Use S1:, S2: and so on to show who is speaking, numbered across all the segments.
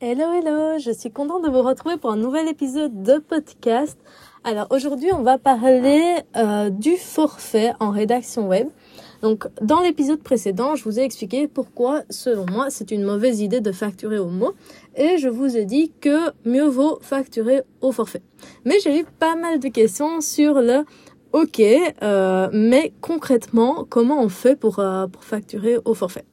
S1: Hello, hello, je suis contente de vous retrouver pour un nouvel épisode de podcast. Alors aujourd'hui, on va parler euh, du forfait en rédaction web. Donc dans l'épisode précédent, je vous ai expliqué pourquoi, selon moi, c'est une mauvaise idée de facturer au mot. Et je vous ai dit que mieux vaut facturer au forfait. Mais j'ai eu pas mal de questions sur le OK, euh, mais concrètement, comment on fait pour, euh, pour facturer au forfait?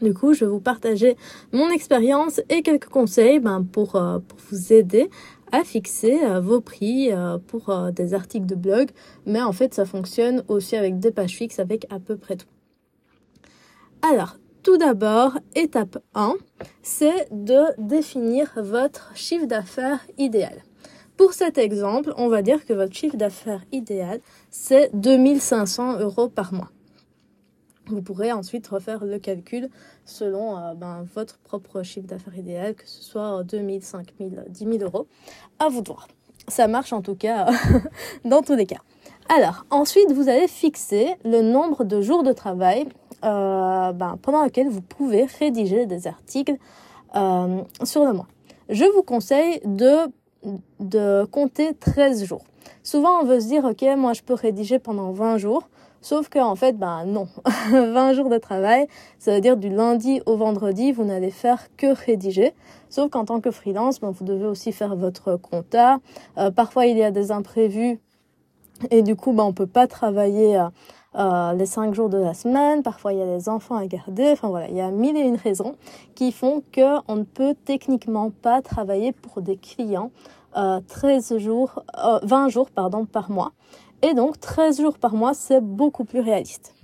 S1: Du coup, je vais vous partager mon expérience et quelques conseils ben, pour, euh, pour vous aider à fixer euh, vos prix euh, pour des articles de blog. Mais en fait, ça fonctionne aussi avec des pages fixes avec à peu près tout. Alors, tout d'abord, étape 1, c'est de définir votre chiffre d'affaires idéal. Pour cet exemple, on va dire que votre chiffre d'affaires idéal, c'est 2500 euros par mois. Vous pourrez ensuite refaire le calcul selon euh, ben, votre propre chiffre d'affaires idéal, que ce soit 2000, 5000, 10 000 euros. À vous de voir. Ça marche en tout cas dans tous les cas. Alors, ensuite, vous allez fixer le nombre de jours de travail euh, ben, pendant lequel vous pouvez rédiger des articles euh, sur le mois. Je vous conseille de, de compter 13 jours. Souvent, on veut se dire, OK, moi, je peux rédiger pendant 20 jours. Sauf qu'en en fait, ben non. 20 jours de travail, ça veut dire du lundi au vendredi, vous n'allez faire que rédiger. Sauf qu'en tant que freelance, ben, vous devez aussi faire votre compta. Euh, parfois, il y a des imprévus et du coup, ben, on peut pas travailler euh, euh, les 5 jours de la semaine. Parfois, il y a les enfants à garder. Enfin voilà, il y a mille et une raisons qui font que on ne peut techniquement pas travailler pour des clients 13 jours, 20 jours pardon, par mois. Et donc 13 jours par mois, c'est beaucoup plus réaliste.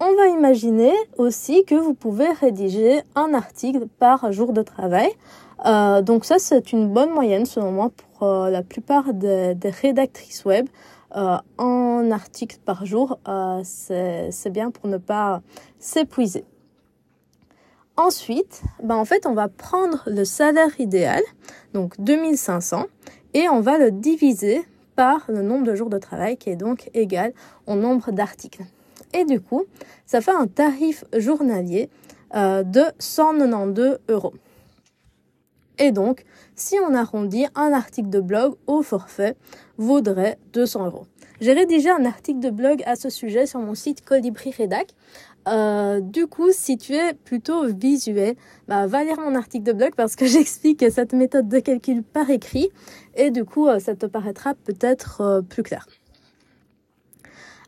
S1: On va imaginer aussi que vous pouvez rédiger un article par jour de travail. Euh, donc ça, c'est une bonne moyenne selon moi pour euh, la plupart des, rédactrices web. Euh, un article par jour, c'est bien pour ne pas s'épuiser. Ensuite, ben en fait, on va prendre le salaire idéal, donc 2500, et on va le diviser par le nombre de jours de travail qui est donc égal au nombre d'articles. Et du coup, ça fait un tarif journalier euh, de 192 euros. Et donc, si on arrondit, un article de blog au forfait vaudrait 200 euros. J'ai rédigé un article de blog à ce sujet sur mon site Colibri Redac. Euh, du coup, si tu es plutôt visuel, bah, va lire mon article de blog parce que j'explique cette méthode de calcul par écrit et du coup, euh, ça te paraîtra peut-être euh, plus clair.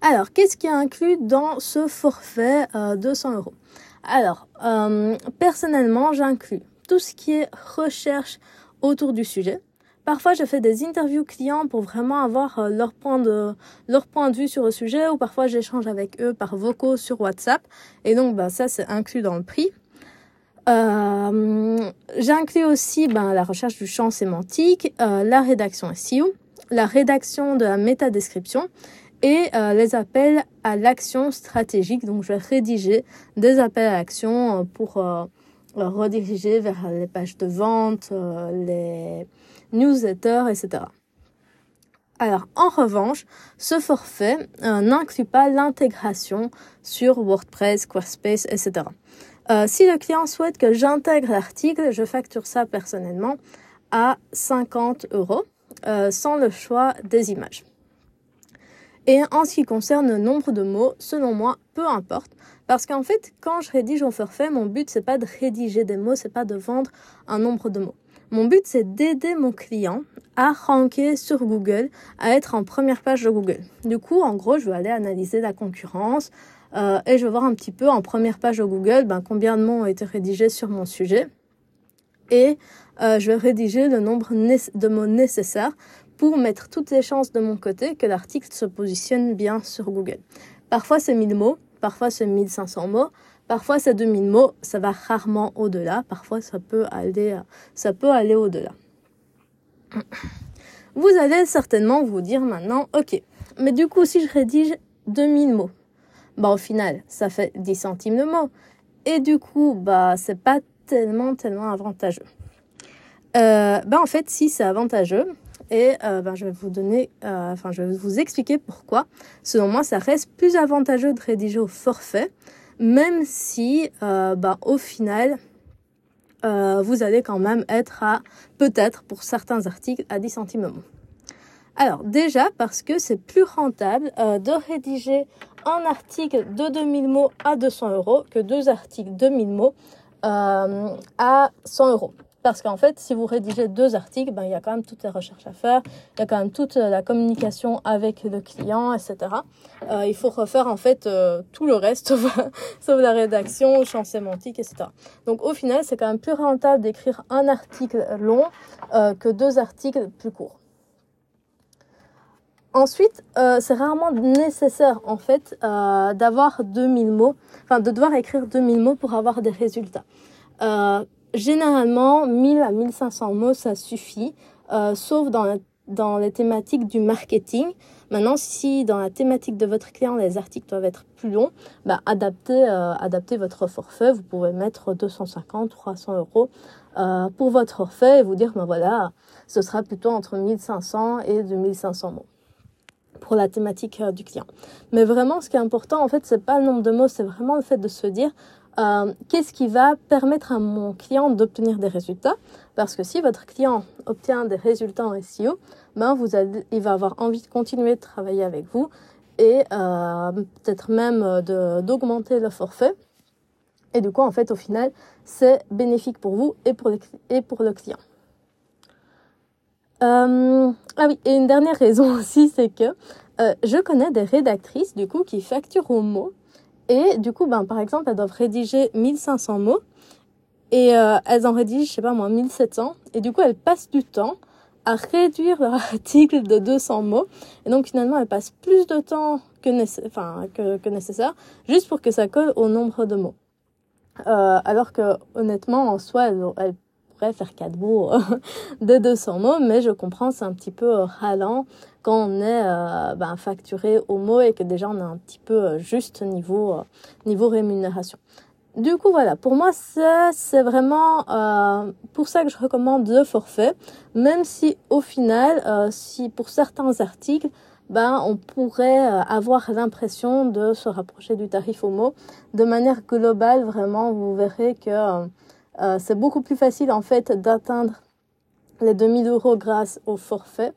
S1: Alors, qu'est-ce qui est inclus dans ce forfait euh, 200 euros? Alors, personnellement, j'inclus tout ce qui est recherche autour du sujet. Parfois, je fais des interviews clients pour vraiment avoir euh, leur point de leur point de vue sur le sujet, ou parfois j'échange avec eux par vocaux sur WhatsApp. Et donc, bah, ça, c'est inclus dans le prix. Euh, J'inclus aussi ben, la recherche du champ sémantique, euh, la rédaction SEO, la rédaction de la métadescription et euh, les appels à l'action stratégique. Donc, je vais rédiger des appels à l'action pour rediriger vers les pages de vente, les newsletters, etc. Alors, en revanche, ce forfait euh, n'inclut pas l'intégration sur WordPress, Squarespace, etc. Euh, si le client souhaite que j'intègre l'article, je facture ça personnellement à 50 euros, euh, sans le choix des images. Et en ce qui concerne le nombre de mots, selon moi, peu importe. Parce qu'en fait, quand je rédige au forfait, mon but, c'est pas de rédiger des mots, c'est pas de vendre un nombre de mots. Mon but, c'est d'aider mon client à ranker sur Google, à être en première page de Google. Du coup, en gros, je vais aller analyser la concurrence euh, et je vais voir un petit peu en première page de Google ben, combien de mots ont été rédigés sur mon sujet. Et euh, je vais rédiger le nombre de mots nécessaires pour mettre toutes les chances de mon côté que l'article se positionne bien sur Google. Parfois, c'est 1000 mots, parfois, c'est 1500 mots. Parfois, c'est 2000 mots, ça va rarement au-delà. Parfois, ça peut aller, ça peut aller au-delà. Vous allez certainement vous dire maintenant, ok, mais du coup, si je rédige 2000 mots, bah, au final, ça fait 10 centimes de mots. Et du coup, bah, c'est pas tellement, tellement avantageux. Euh, bah, en fait, si c'est avantageux, et euh, bah, je vais vous donner, euh, enfin, je vais vous expliquer pourquoi. Selon moi, ça reste plus avantageux de rédiger au forfait même si euh, bah, au final, euh, vous allez quand même être à, peut-être pour certains articles, à 10 centimes. Alors déjà parce que c'est plus rentable euh, de rédiger un article de 2000 mots à 200 euros que deux articles de 1000 mots à 100 euros. Parce qu'en fait, si vous rédigez deux articles, ben, il y a quand même toutes les recherches à faire, il y a quand même toute la communication avec le client, etc. Euh, il faut refaire en fait euh, tout le reste, sauf la rédaction, le champ sémantique, etc. Donc au final, c'est quand même plus rentable d'écrire un article long euh, que deux articles plus courts. Ensuite, euh, c'est rarement nécessaire en fait euh, d'avoir 2000 mots, enfin de devoir écrire 2000 mots pour avoir des résultats. Euh, généralement, 1000 à 1500 mots, ça suffit, euh, sauf dans, dans les thématiques du marketing. Maintenant, si dans la thématique de votre client, les articles doivent être plus longs, bah, adaptez, euh, adaptez votre forfait. Vous pouvez mettre 250, 300 euros euh, pour votre forfait et vous dire, ben voilà, ce sera plutôt entre 1500 et 2500 mots pour la thématique euh, du client. Mais vraiment, ce qui est important, en fait, c'est pas le nombre de mots, c'est vraiment le fait de se dire, euh, qu'est-ce qui va permettre à mon client d'obtenir des résultats? Parce que si votre client obtient des résultats en SEO, ben vous il va avoir envie de continuer de travailler avec vous et euh, peut-être même d'augmenter le forfait. Et du coup, en fait, au final, c'est bénéfique pour vous et pour, et pour le client. Euh, ah oui, et une dernière raison aussi, c'est que euh, je connais des rédactrices du coup qui facturent au mot et du coup, ben, par exemple, elles doivent rédiger 1500 mots et euh, elles en rédigent, je sais pas moi, 1700. Et du coup, elles passent du temps à réduire leur article de 200 mots. Et donc, finalement, elles passent plus de temps que, nécessaire juste pour que ça colle au nombre de mots. Alors que, honnêtement, en soi, elles, elles faire quatre mots de 200 mots, mais je comprends, c'est un petit peu ralent quand on est euh, ben, facturé au mot et que déjà on a un petit peu euh, juste niveau, euh, niveau rémunération. Du coup, voilà, pour moi, c'est vraiment euh, pour ça que je recommande le forfait, même si au final, euh, si pour certains articles, ben, on pourrait avoir l'impression de se rapprocher du tarif au mot. De manière globale, vraiment, vous verrez que euh, c'est beaucoup plus facile en fait d'atteindre les 2000 euros grâce au forfait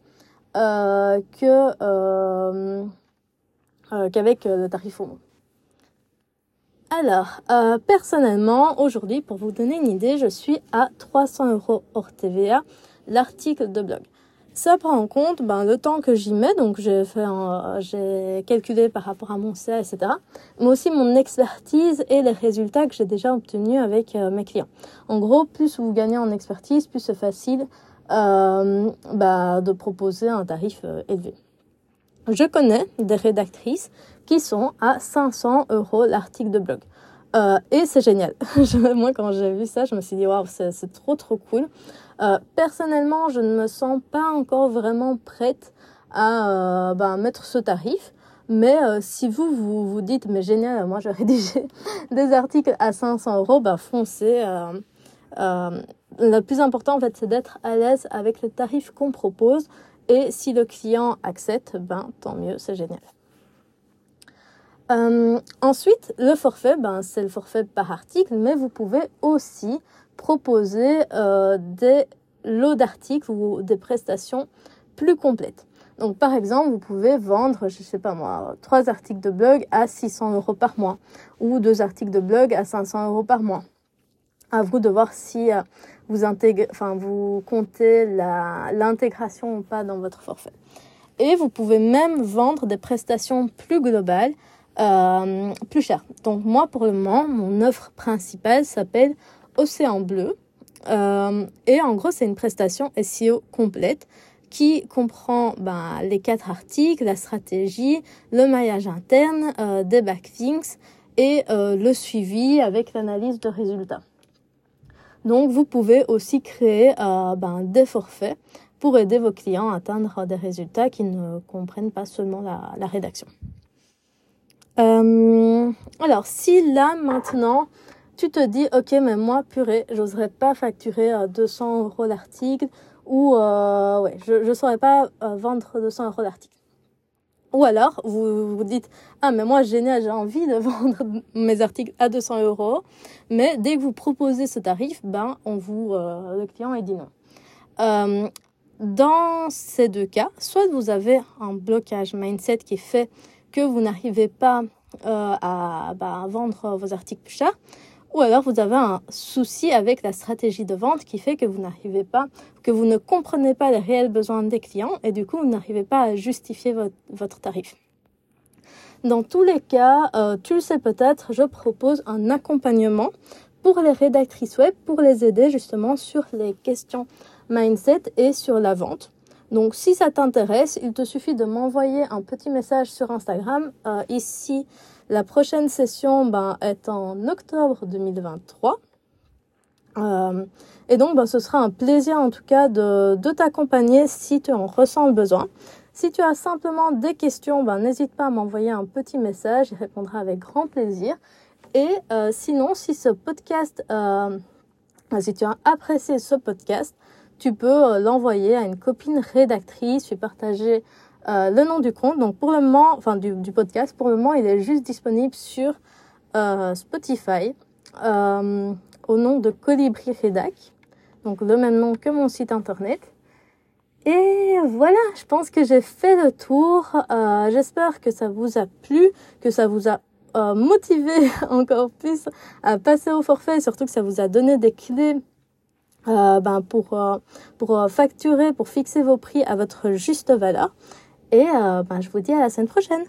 S1: euh, que euh, euh, qu'avec le tarif au. Alors, euh, personnellement, aujourd'hui, pour vous donner une idée, je suis à 300 euros hors TVA l'article de blog. Ça prend en compte ben, le temps que j'y mets, donc j'ai j'ai calculé par rapport à mon CA, etc. Mais aussi mon expertise et les résultats que j'ai déjà obtenus avec euh, mes clients. En gros, plus vous gagnez en expertise, plus c'est facile euh, bah, de proposer un tarif euh, élevé. Je connais des rédactrices qui sont à 500 euros l'article de blog. Euh, et c'est génial. Moi, quand j'ai vu ça, je me suis dit, waouh, c'est trop, trop cool. Euh, personnellement, je ne me sens pas encore vraiment prête à euh, bah, mettre ce tarif. Mais euh, si vous, vous dites, mais génial, moi, je rédiger des articles à 500 euros, bah, foncez. Le plus important, en fait, c'est d'être à l'aise avec le tarif qu'on propose. Et si le client accepte, ben, tant mieux, c'est génial. Euh, ensuite, le forfait, ben, c'est le forfait par article, mais vous pouvez aussi proposer euh, des lots d'articles ou des prestations plus complètes. Donc, par exemple, vous pouvez vendre, je sais pas moi, trois articles de blog à 600 euros par mois ou deux articles de blog à 500 euros par mois à vous de voir si euh, vous intégrez, enfin vous comptez l'intégration ou pas dans votre forfait. Et vous pouvez même vendre des prestations plus globales, euh, plus chères. Donc moi pour le moment, mon offre principale s'appelle Océan Bleu. Euh, et en gros, c'est une prestation SEO complète qui comprend ben, les quatre articles, la stratégie, le maillage interne, euh, des backlinks et euh, le suivi avec l'analyse de résultats. Donc, vous pouvez aussi créer euh, ben, des forfaits pour aider vos clients à atteindre des résultats qui ne comprennent pas seulement la, la rédaction. Euh, alors, si là, maintenant, tu te dis, ok, mais moi, purée, j'oserais pas facturer euh, 200 euros l'article ou, euh, ouais, je ne saurais pas euh, vendre 200 euros l'article. Ou alors, vous vous dites, ah, mais moi, génial, j'ai envie de vendre mes articles à 200 euros. Mais dès que vous proposez ce tarif, ben, on vous, euh, le client, il dit non. Euh, dans ces deux cas, soit vous avez un blocage mindset qui fait que vous n'arrivez pas euh, à, bah, vendre vos articles plus chers, ou alors vous avez un souci avec la stratégie de vente qui fait que vous n'arrivez pas, que vous ne comprenez pas les réels besoins des clients et du coup vous n'arrivez pas à justifier votre, votre tarif. Dans tous les cas, euh, tu le sais peut-être, je propose un accompagnement pour les rédactrices web pour les aider justement sur les questions mindset et sur la vente. Donc si ça t'intéresse, il te suffit de m'envoyer un petit message sur Instagram. Euh, ici, la prochaine session ben, est en octobre 2023. Euh, et donc, ben, ce sera un plaisir en tout cas de, t'accompagner si tu en ressens le besoin. Si tu as simplement des questions, ben, n'hésite pas à m'envoyer un petit message, je répondrai avec grand plaisir. Et euh, sinon, si ce podcast, euh, si tu as apprécié ce podcast, tu peux euh, l'envoyer à une copine rédactrice, lui partager euh, le nom du compte. Donc pour le moment, enfin du, podcast, pour le moment, il est juste disponible sur euh, Spotify au nom de Colibri Rédac. Donc le même nom que mon site internet. Et voilà, je pense que j'ai fait le tour. J'espère que ça vous a plu, que ça vous a motivé encore plus à passer au forfait, surtout que ça vous a donné des clés euh, ben pour, euh, pour euh, facturer, pour fixer vos prix à votre juste valeur. Et ben, je vous dis à la semaine prochaine.